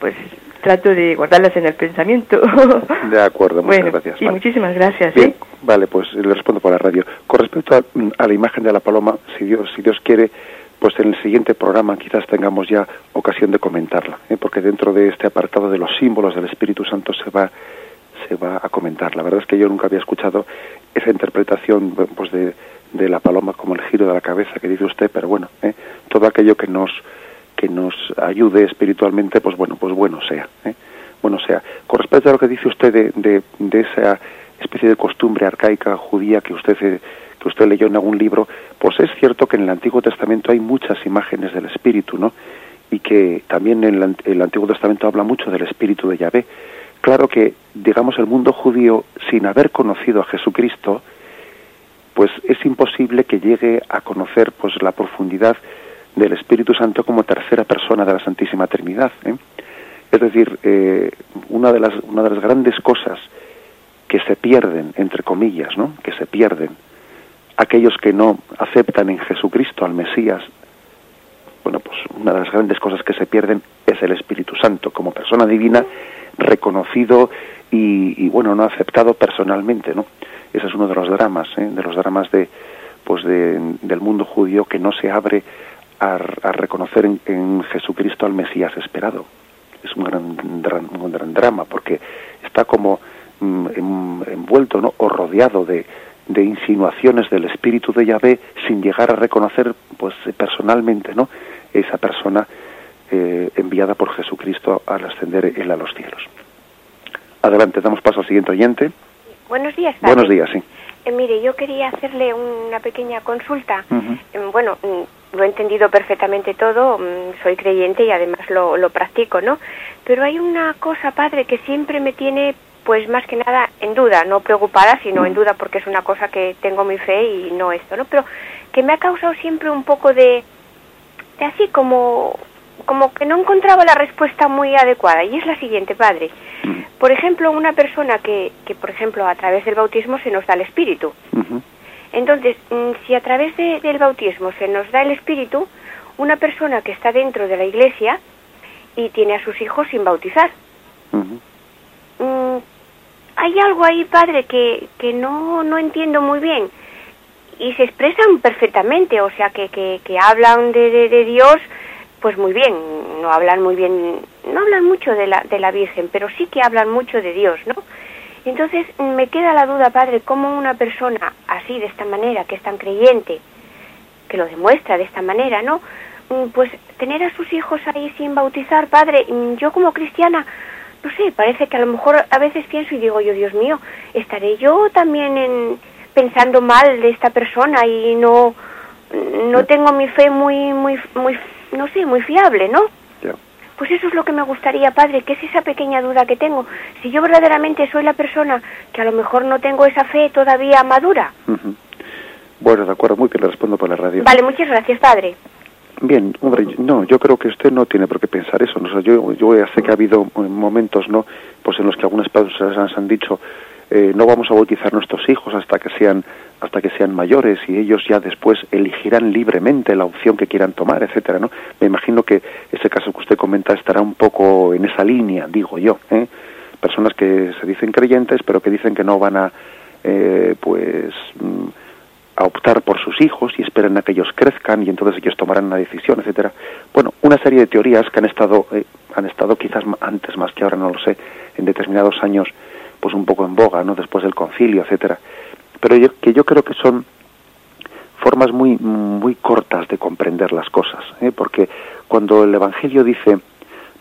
pues trato de guardarlas en el pensamiento. De acuerdo, muchas gracias. Y muchísimas gracias. ¿eh? Vale, pues le respondo por la radio. Con respecto a, la imagen de la paloma, si Dios, si Dios quiere, pues en el siguiente programa quizás tengamos ya ocasión de comentarla, ¿eh? porque dentro de este apartado de los símbolos del Espíritu Santo se va se va a comentar. La verdad es que yo nunca había escuchado esa interpretación pues de, de la paloma como el giro de la cabeza que dice usted, pero bueno, ¿eh? todo aquello que nos que nos ayude espiritualmente, pues bueno, pues bueno sea. ¿eh? Bueno sea. Con respecto a lo que dice usted de, de, esa especie de costumbre arcaica judía que usted eh, que usted leyó en algún libro, pues es cierto que en el Antiguo Testamento hay muchas imágenes del Espíritu, ¿no? Y que también en el, Antiguo Testamento habla mucho del Espíritu de Yahvé. Claro que, digamos, el mundo judío, sin haber conocido a Jesucristo, pues es imposible que llegue a conocer pues la profundidad del Espíritu Santo como tercera persona de la Santísima Trinidad. ¿eh? Es decir, eh, una, de las, una de las grandes cosas que se pierden, entre comillas, ¿no? que se pierden aquellos que no aceptan en Jesucristo al Mesías, bueno, pues una de las grandes cosas que se pierden es el Espíritu Santo como persona divina, reconocido y, bueno, no aceptado personalmente, ¿no? Ese es uno de los dramas, ¿eh? de los dramas de, pues de, del mundo judío que no se abre a, reconocer en, Jesucristo al Mesías esperado. Es un gran, un gran drama porque está como envuelto ¿no? o rodeado de, de insinuaciones del espíritu de Yahvé sin llegar a reconocer pues personalmente no esa persona eh, enviada por Jesucristo al ascender él a los cielos. Adelante, damos paso al siguiente oyente. Buenos días. Buenos días, sí. Eh, mire, yo quería hacerle una pequeña consulta. Em, bueno, mm, lo he entendido perfectamente todo, mm, soy creyente y además lo, lo practico, ¿no? Pero hay una cosa, padre, que siempre me tiene, pues más que nada, en duda, no preocupada, sino en duda porque es una cosa que tengo mi fe y no esto, ¿no? Pero que me ha causado siempre un poco de, de así como como que no encontraba la respuesta muy adecuada y es la siguiente, padre. Mm. Por ejemplo, una persona que, que, por ejemplo, a través del bautismo se nos da el Espíritu. Entonces, mm, si a través del bautismo se nos da el Espíritu, una persona que está dentro de la iglesia y tiene a sus hijos sin bautizar, hay algo ahí, padre, que, que no, no entiendo muy bien. Y se expresan perfectamente, o sea, que, que, que hablan de, de, de Dios pues muy bien, no hablan muy bien, no hablan mucho de la, de la Virgen, pero sí que hablan mucho de Dios, ¿no? Entonces me queda la duda, Padre, cómo una persona así, de esta manera, que es tan creyente, que lo demuestra de esta manera, ¿no? Mm, pues tener a sus hijos ahí sin bautizar, Padre, mm, yo como cristiana no sé, parece que a lo mejor a veces pienso y digo yo, Dios mío, estaré yo también en, pensando mal de esta persona y no no tengo mi fe muy muy muy no sé, muy fiable, ¿no? Pues eso es lo que me gustaría, padre, que es esa pequeña duda que tengo. Si yo verdaderamente soy la persona que a lo mejor no tengo esa fe todavía madura. Bueno, de acuerdo, muy bien, le respondo por la radio. Vale, muchas gracias, padre. Bien, hombre, no, yo creo que usted no tiene por qué pensar eso. ¿no? yo, yo ya sé que ha habido momentos, ¿no? Pues en los que algunas personas han dicho, eh, no vamos a bautizar nuestros hijos hasta que sean hasta que sean mayores y ellos ya después elegirán libremente la opción que quieran tomar, etcétera, ¿no? Me imagino que ese caso que usted comenta estará un poco en esa línea, digo yo, ¿eh? Personas que se dicen creyentes, pero que dicen que no van a, eh, pues, mm, a optar por sus hijos y esperan a que ellos crezcan y entonces ellos tomarán una decisión, etcétera. Bueno, una serie de teorías que han estado, eh, han estado quizás antes más que ahora, no lo sé, en determinados años, pues un poco en boga, ¿no? Después del concilio, etcétera. Pero yo, que yo creo que son formas muy muy cortas de comprender las cosas, ¿eh? porque cuando el Evangelio dice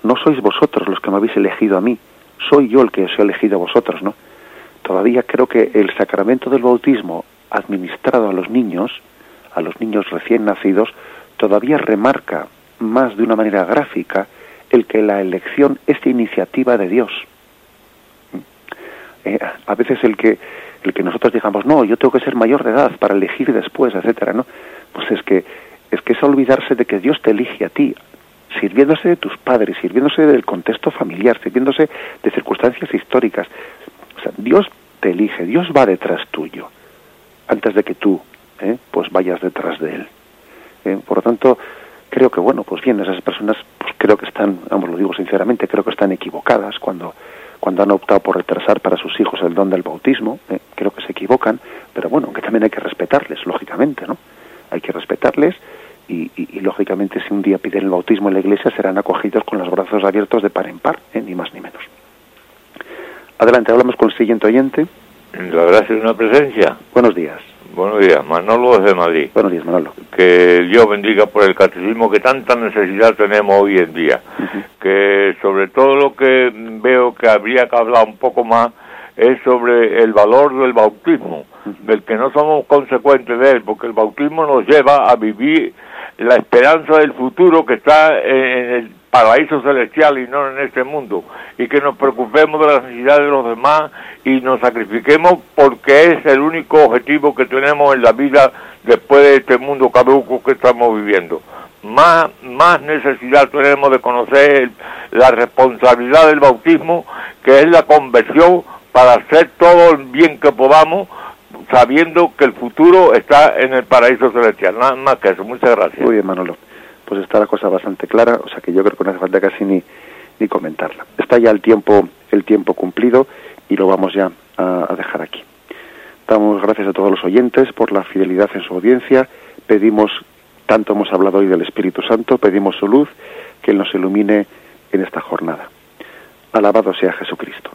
no sois vosotros los que me habéis elegido a mí, soy yo el que os he elegido a vosotros, ¿no? Todavía creo que el sacramento del bautismo administrado a los niños, a los niños recién nacidos, todavía remarca más de una manera gráfica el que la elección es iniciativa de Dios. Eh, a veces el que el que nosotros digamos no yo tengo que ser mayor de edad para elegir después etcétera no pues es que es que es olvidarse de que Dios te elige a ti sirviéndose de tus padres sirviéndose del contexto familiar sirviéndose de circunstancias históricas. O sea Dios te elige Dios va detrás tuyo antes de que tú ¿eh? pues vayas detrás de él. ¿eh? por lo tanto, creo que, bueno, pues bien, esas personas, pues creo que están, vamos, lo digo sinceramente, creo que están equivocadas cuando, cuando han optado por retrasar para sus hijos el don del bautismo, ¿eh? creo que se equivocan, pero bueno, que también hay que respetarles, lógicamente, ¿no? Hay que respetarles y, y, lógicamente si un día piden el bautismo en la iglesia serán acogidos con los brazos abiertos de par en par, ni más ni menos. Adelante, hablamos con el siguiente oyente. La gracia de una presencia. Buenos días. Buenos días, Manolo desde Madrid. Buenos días, Manolo. Que Dios bendiga por el catecismo que tanta necesidad tenemos hoy en día. Que sobre todo lo que veo que habría que hablar un poco más es sobre el valor del bautismo, del que no somos consecuentes de él, porque el bautismo nos lleva a vivir la esperanza del futuro que está en el paraíso celestial y no en este mundo, y que nos preocupemos de la necesidad de los demás y nos sacrifiquemos porque es el único objetivo que tenemos en la vida después de este mundo caduco que estamos viviendo. Más, más necesidad tenemos de conocer la responsabilidad del bautismo, que es la conversión para hacer todo el bien que podamos, sabiendo que el futuro está en el paraíso celestial. Nada más que eso. Muchas gracias. Muy bien, Manolo pues está la cosa bastante clara, o sea que yo creo que no hace falta casi ni, ni comentarla. Está ya el tiempo, el tiempo cumplido y lo vamos ya a, dejar aquí. Damos gracias a todos los oyentes por la fidelidad en su audiencia. Pedimos, tanto hemos hablado hoy del Espíritu Santo, pedimos su luz, que Él nos ilumine en esta jornada. Alabado sea Jesucristo.